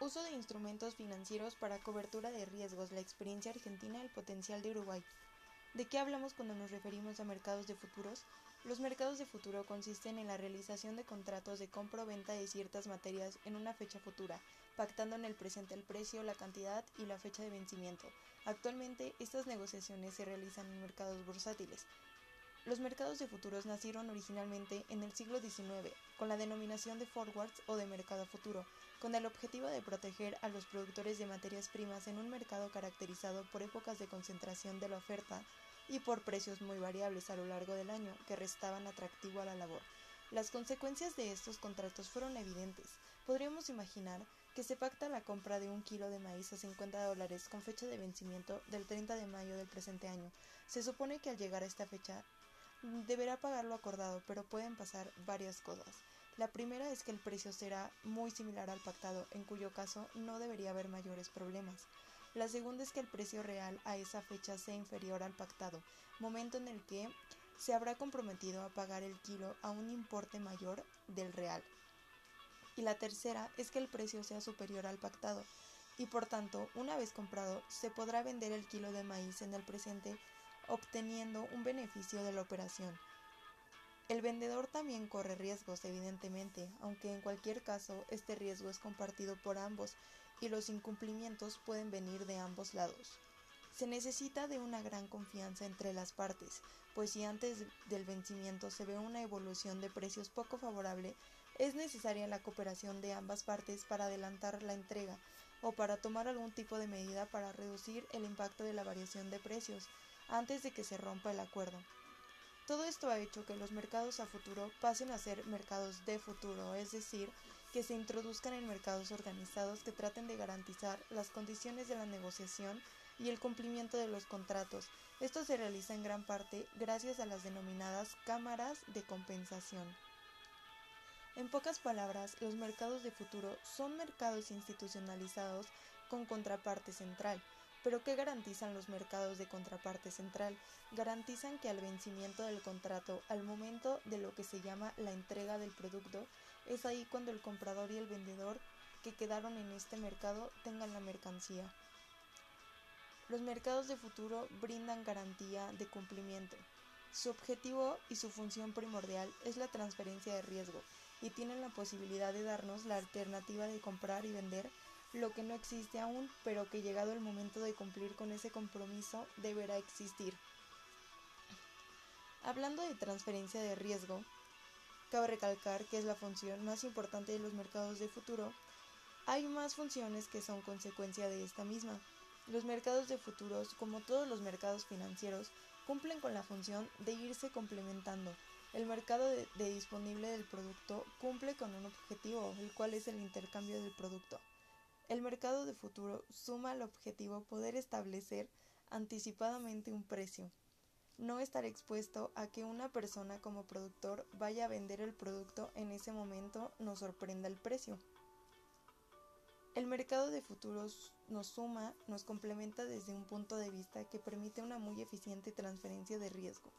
Uso de instrumentos financieros para cobertura de riesgos, la experiencia argentina, el potencial de Uruguay. ¿De qué hablamos cuando nos referimos a mercados de futuros? Los mercados de futuro consisten en la realización de contratos de compra o venta de ciertas materias en una fecha futura, pactando en el presente el precio, la cantidad y la fecha de vencimiento. Actualmente, estas negociaciones se realizan en mercados bursátiles. Los mercados de futuros nacieron originalmente en el siglo XIX, con la denominación de forwards o de mercado futuro, con el objetivo de proteger a los productores de materias primas en un mercado caracterizado por épocas de concentración de la oferta y por precios muy variables a lo largo del año que restaban atractivo a la labor. Las consecuencias de estos contratos fueron evidentes. Podríamos imaginar que se pacta la compra de un kilo de maíz a 50 dólares con fecha de vencimiento del 30 de mayo del presente año. Se supone que al llegar a esta fecha deberá pagar lo acordado, pero pueden pasar varias cosas. La primera es que el precio será muy similar al pactado, en cuyo caso no debería haber mayores problemas. La segunda es que el precio real a esa fecha sea inferior al pactado, momento en el que se habrá comprometido a pagar el kilo a un importe mayor del real. Y la tercera es que el precio sea superior al pactado, y por tanto, una vez comprado, se podrá vender el kilo de maíz en el presente obteniendo un beneficio de la operación. El vendedor también corre riesgos, evidentemente, aunque en cualquier caso este riesgo es compartido por ambos y los incumplimientos pueden venir de ambos lados. Se necesita de una gran confianza entre las partes, pues si antes del vencimiento se ve una evolución de precios poco favorable, es necesaria la cooperación de ambas partes para adelantar la entrega o para tomar algún tipo de medida para reducir el impacto de la variación de precios antes de que se rompa el acuerdo. Todo esto ha hecho que los mercados a futuro pasen a ser mercados de futuro, es decir, que se introduzcan en mercados organizados que traten de garantizar las condiciones de la negociación y el cumplimiento de los contratos. Esto se realiza en gran parte gracias a las denominadas cámaras de compensación. En pocas palabras, los mercados de futuro son mercados institucionalizados con contraparte central, pero ¿qué garantizan los mercados de contraparte central? Garantizan que al vencimiento del contrato, al momento de lo que se llama la entrega del producto, es ahí cuando el comprador y el vendedor que quedaron en este mercado tengan la mercancía. Los mercados de futuro brindan garantía de cumplimiento. Su objetivo y su función primordial es la transferencia de riesgo y tienen la posibilidad de darnos la alternativa de comprar y vender lo que no existe aún, pero que llegado el momento de cumplir con ese compromiso deberá existir. Hablando de transferencia de riesgo, cabe recalcar que es la función más importante de los mercados de futuro. Hay más funciones que son consecuencia de esta misma. Los mercados de futuros, como todos los mercados financieros, cumplen con la función de irse complementando. El mercado de, de disponible del producto cumple con un objetivo, el cual es el intercambio del producto. El mercado de futuro suma al objetivo poder establecer anticipadamente un precio, no estar expuesto a que una persona como productor vaya a vender el producto en ese momento nos sorprenda el precio. El mercado de futuros nos suma, nos complementa desde un punto de vista que permite una muy eficiente transferencia de riesgo.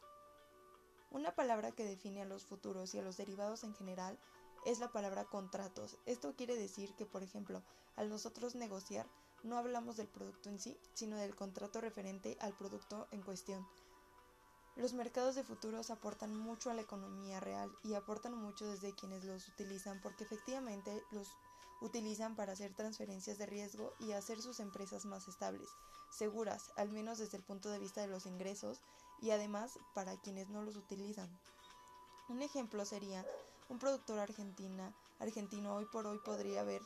Una palabra que define a los futuros y a los derivados en general es la palabra contratos. Esto quiere decir que, por ejemplo, al nosotros negociar, no hablamos del producto en sí, sino del contrato referente al producto en cuestión. Los mercados de futuros aportan mucho a la economía real y aportan mucho desde quienes los utilizan porque efectivamente los utilizan para hacer transferencias de riesgo y hacer sus empresas más estables, seguras, al menos desde el punto de vista de los ingresos y además para quienes no los utilizan. Un ejemplo sería un productor argentino hoy por hoy podría ver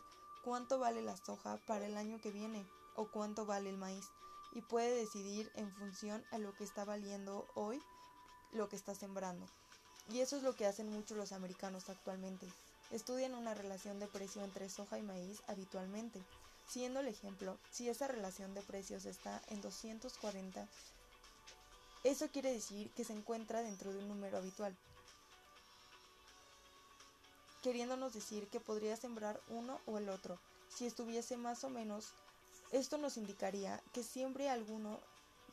cuánto vale la soja para el año que viene o cuánto vale el maíz y puede decidir en función a lo que está valiendo hoy lo que está sembrando. Y eso es lo que hacen muchos los americanos actualmente. Estudian una relación de precio entre soja y maíz habitualmente. Siendo el ejemplo, si esa relación de precios está en 240, eso quiere decir que se encuentra dentro de un número habitual queriéndonos decir que podría sembrar uno o el otro. Si estuviese más o menos, esto nos indicaría que siempre alguno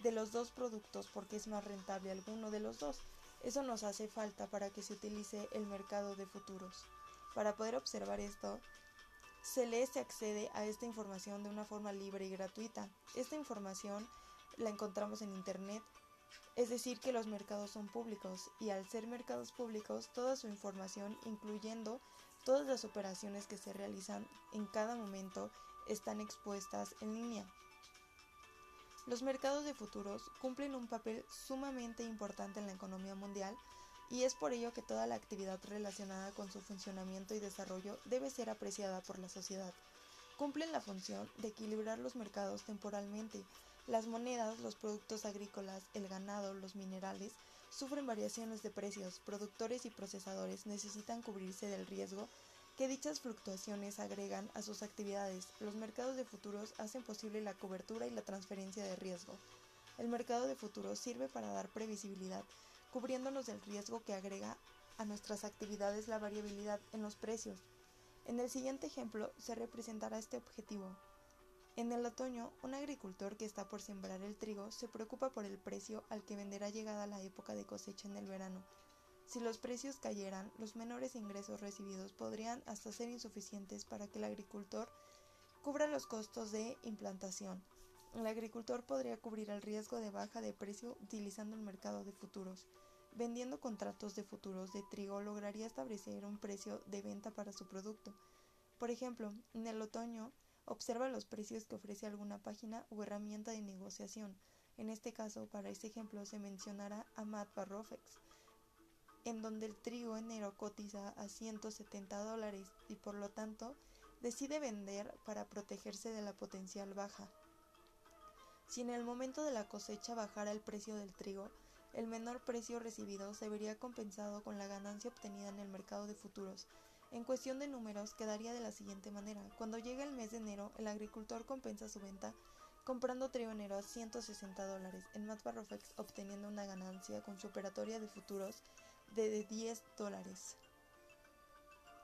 de los dos productos porque es más rentable alguno de los dos. Eso nos hace falta para que se utilice el mercado de futuros. Para poder observar esto, se lee se accede a esta información de una forma libre y gratuita. Esta información la encontramos en Internet, es decir, que los mercados son públicos y al ser mercados públicos, toda su información, incluyendo todas las operaciones que se realizan en cada momento, están expuestas en línea. Los mercados de futuros cumplen un papel sumamente importante en la economía mundial y es por ello que toda la actividad relacionada con su funcionamiento y desarrollo debe ser apreciada por la sociedad. Cumplen la función de equilibrar los mercados temporalmente. Las monedas, los productos agrícolas, el ganado, los minerales, sufren variaciones de precios. Productores y procesadores necesitan cubrirse del riesgo que dichas fluctuaciones agregan a sus actividades. Los mercados de futuros hacen posible la cobertura y la transferencia de riesgo. El mercado de futuros sirve para dar previsibilidad cubriéndonos del riesgo que agrega a nuestras actividades la variabilidad en los precios. En el siguiente ejemplo se representará este objetivo. En el otoño, un agricultor que está por sembrar el trigo se preocupa por el precio al que venderá llegada la época de cosecha en el verano. Si los precios cayeran, los menores ingresos recibidos podrían hasta ser insuficientes para que el agricultor cubra los costos de implantación. El agricultor podría cubrir el riesgo de baja de precio utilizando el mercado de futuros. Vendiendo contratos de futuros de trigo lograría establecer un precio de venta para su producto. Por ejemplo, en el otoño, observa los precios que ofrece alguna página o herramienta de negociación. En este caso, para este ejemplo, se mencionará a Matt Barrofex, en donde el trigo enero cotiza a 170 dólares y por lo tanto decide vender para protegerse de la potencial baja. Si en el momento de la cosecha bajara el precio del trigo, el menor precio recibido se vería compensado con la ganancia obtenida en el mercado de futuros. En cuestión de números, quedaría de la siguiente manera. Cuando llega el mes de enero, el agricultor compensa su venta comprando trigo enero a 160 dólares, en Matbarrofex obteniendo una ganancia con su operatoria de futuros de 10 dólares.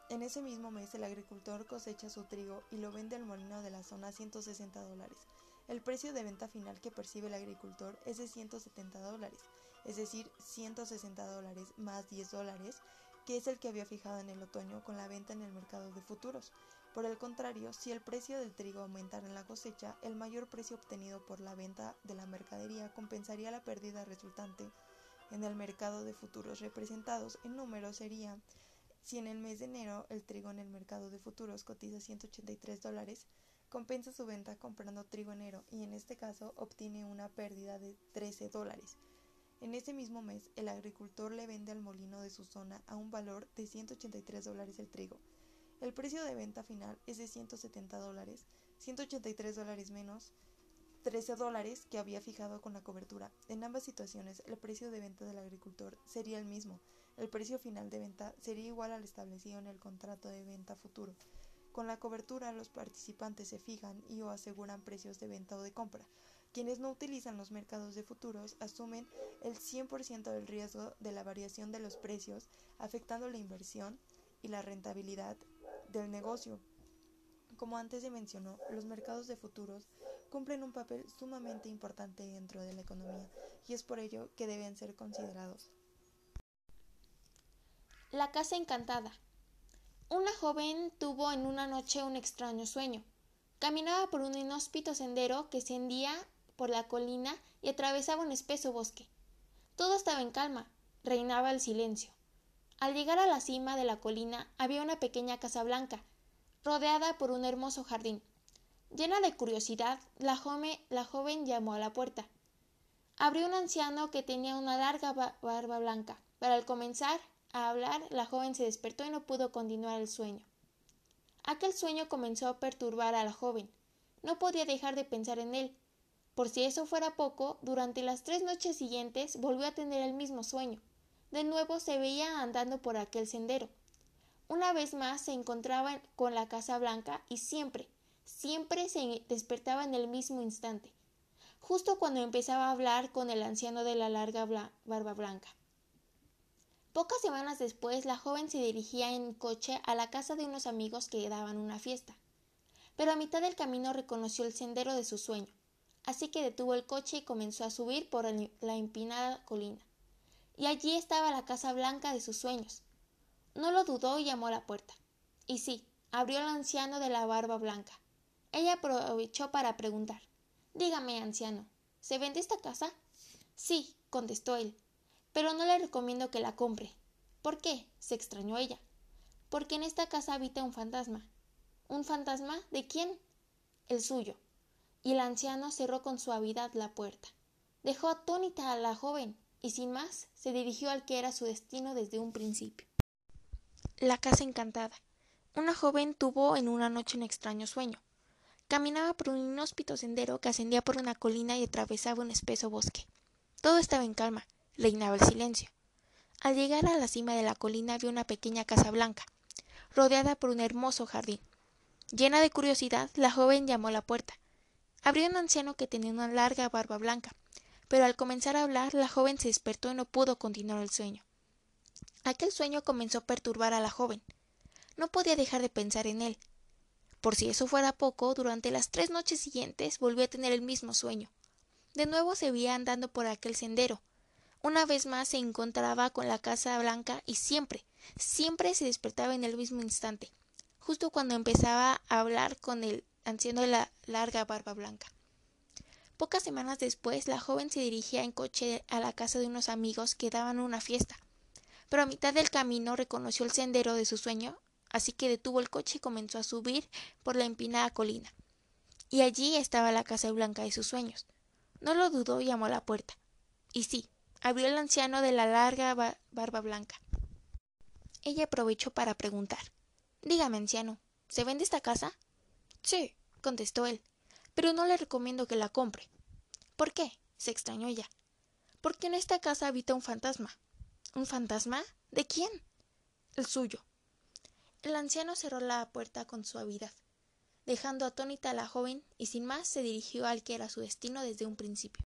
En ese mismo mes, el agricultor cosecha su trigo y lo vende al molino de la zona a 160 dólares. El precio de venta final que percibe el agricultor es de 170 dólares, es decir, 160 dólares más 10 dólares, que es el que había fijado en el otoño con la venta en el mercado de futuros. Por el contrario, si el precio del trigo aumentara en la cosecha, el mayor precio obtenido por la venta de la mercadería compensaría la pérdida resultante en el mercado de futuros representados en números sería si en el mes de enero el trigo en el mercado de futuros cotiza 183 dólares, compensa su venta comprando trigo enero y en este caso obtiene una pérdida de 13 dólares. En ese mismo mes, el agricultor le vende al molino de su zona a un valor de 183 dólares el trigo. El precio de venta final es de 170 dólares, 183 dólares menos 13 dólares que había fijado con la cobertura. En ambas situaciones, el precio de venta del agricultor sería el mismo. El precio final de venta sería igual al establecido en el contrato de venta futuro. Con la cobertura, los participantes se fijan y o aseguran precios de venta o de compra. Quienes no utilizan los mercados de futuros asumen el 100% del riesgo de la variación de los precios, afectando la inversión y la rentabilidad del negocio. Como antes se mencionó, los mercados de futuros cumplen un papel sumamente importante dentro de la economía y es por ello que deben ser considerados. La casa encantada. Una joven tuvo en una noche un extraño sueño. Caminaba por un inhóspito sendero que ascendía por la colina y atravesaba un espeso bosque. Todo estaba en calma, reinaba el silencio. Al llegar a la cima de la colina había una pequeña casa blanca, rodeada por un hermoso jardín. Llena de curiosidad, la joven, la joven llamó a la puerta. Abrió un anciano que tenía una larga barba blanca. Para al comenzar a hablar, la joven se despertó y no pudo continuar el sueño. Aquel sueño comenzó a perturbar a la joven. No podía dejar de pensar en él. Por si eso fuera poco, durante las tres noches siguientes volvió a tener el mismo sueño. De nuevo se veía andando por aquel sendero. Una vez más se encontraba con la Casa Blanca y siempre, siempre se despertaba en el mismo instante, justo cuando empezaba a hablar con el anciano de la larga barba blanca. Pocas semanas después, la joven se dirigía en coche a la casa de unos amigos que daban una fiesta. Pero a mitad del camino reconoció el sendero de su sueño, así que detuvo el coche y comenzó a subir por la empinada colina. Y allí estaba la casa blanca de sus sueños. No lo dudó y llamó a la puerta. Y sí, Abrió el anciano de la barba blanca. Ella aprovechó para preguntar Dígame, anciano, ¿se vende esta casa? Sí, contestó él, pero no le recomiendo que la compre. ¿Por qué? se extrañó ella. Porque en esta casa habita un fantasma. ¿Un fantasma? ¿De quién? El suyo. Y el anciano cerró con suavidad la puerta. Dejó atónita a la joven y sin más se dirigió al que era su destino desde un principio. La casa encantada. Una joven tuvo en una noche un extraño sueño. Caminaba por un inhóspito sendero que ascendía por una colina y atravesaba un espeso bosque. Todo estaba en calma, reinaba el silencio. Al llegar a la cima de la colina vio una pequeña casa blanca, rodeada por un hermoso jardín. Llena de curiosidad, la joven llamó a la puerta. Abrió un anciano que tenía una larga barba blanca, pero al comenzar a hablar la joven se despertó y no pudo continuar el sueño. Aquel sueño comenzó a perturbar a la joven. No podía dejar de pensar en él. Por si eso fuera poco, durante las tres noches siguientes volvió a tener el mismo sueño. De nuevo se veía andando por aquel sendero. Una vez más se encontraba con la casa blanca y siempre, siempre se despertaba en el mismo instante, justo cuando empezaba a hablar con el anciano de la larga barba blanca. Pocas semanas después, la joven se dirigía en coche a la casa de unos amigos que daban una fiesta. Pero a mitad del camino reconoció el sendero de su sueño así que detuvo el coche y comenzó a subir por la empinada colina. Y allí estaba la casa blanca de sus sueños. No lo dudó y llamó a la puerta. Y sí, abrió el anciano de la larga barba blanca. Ella aprovechó para preguntar Dígame, anciano, ¿se vende esta casa? Sí, contestó él, pero no le recomiendo que la compre. ¿Por qué? se extrañó ella. Porque en esta casa habita un fantasma. ¿Un fantasma? ¿De quién? El suyo. El anciano cerró la puerta con suavidad, dejando atónita a la joven y sin más se dirigió al que era su destino desde un principio.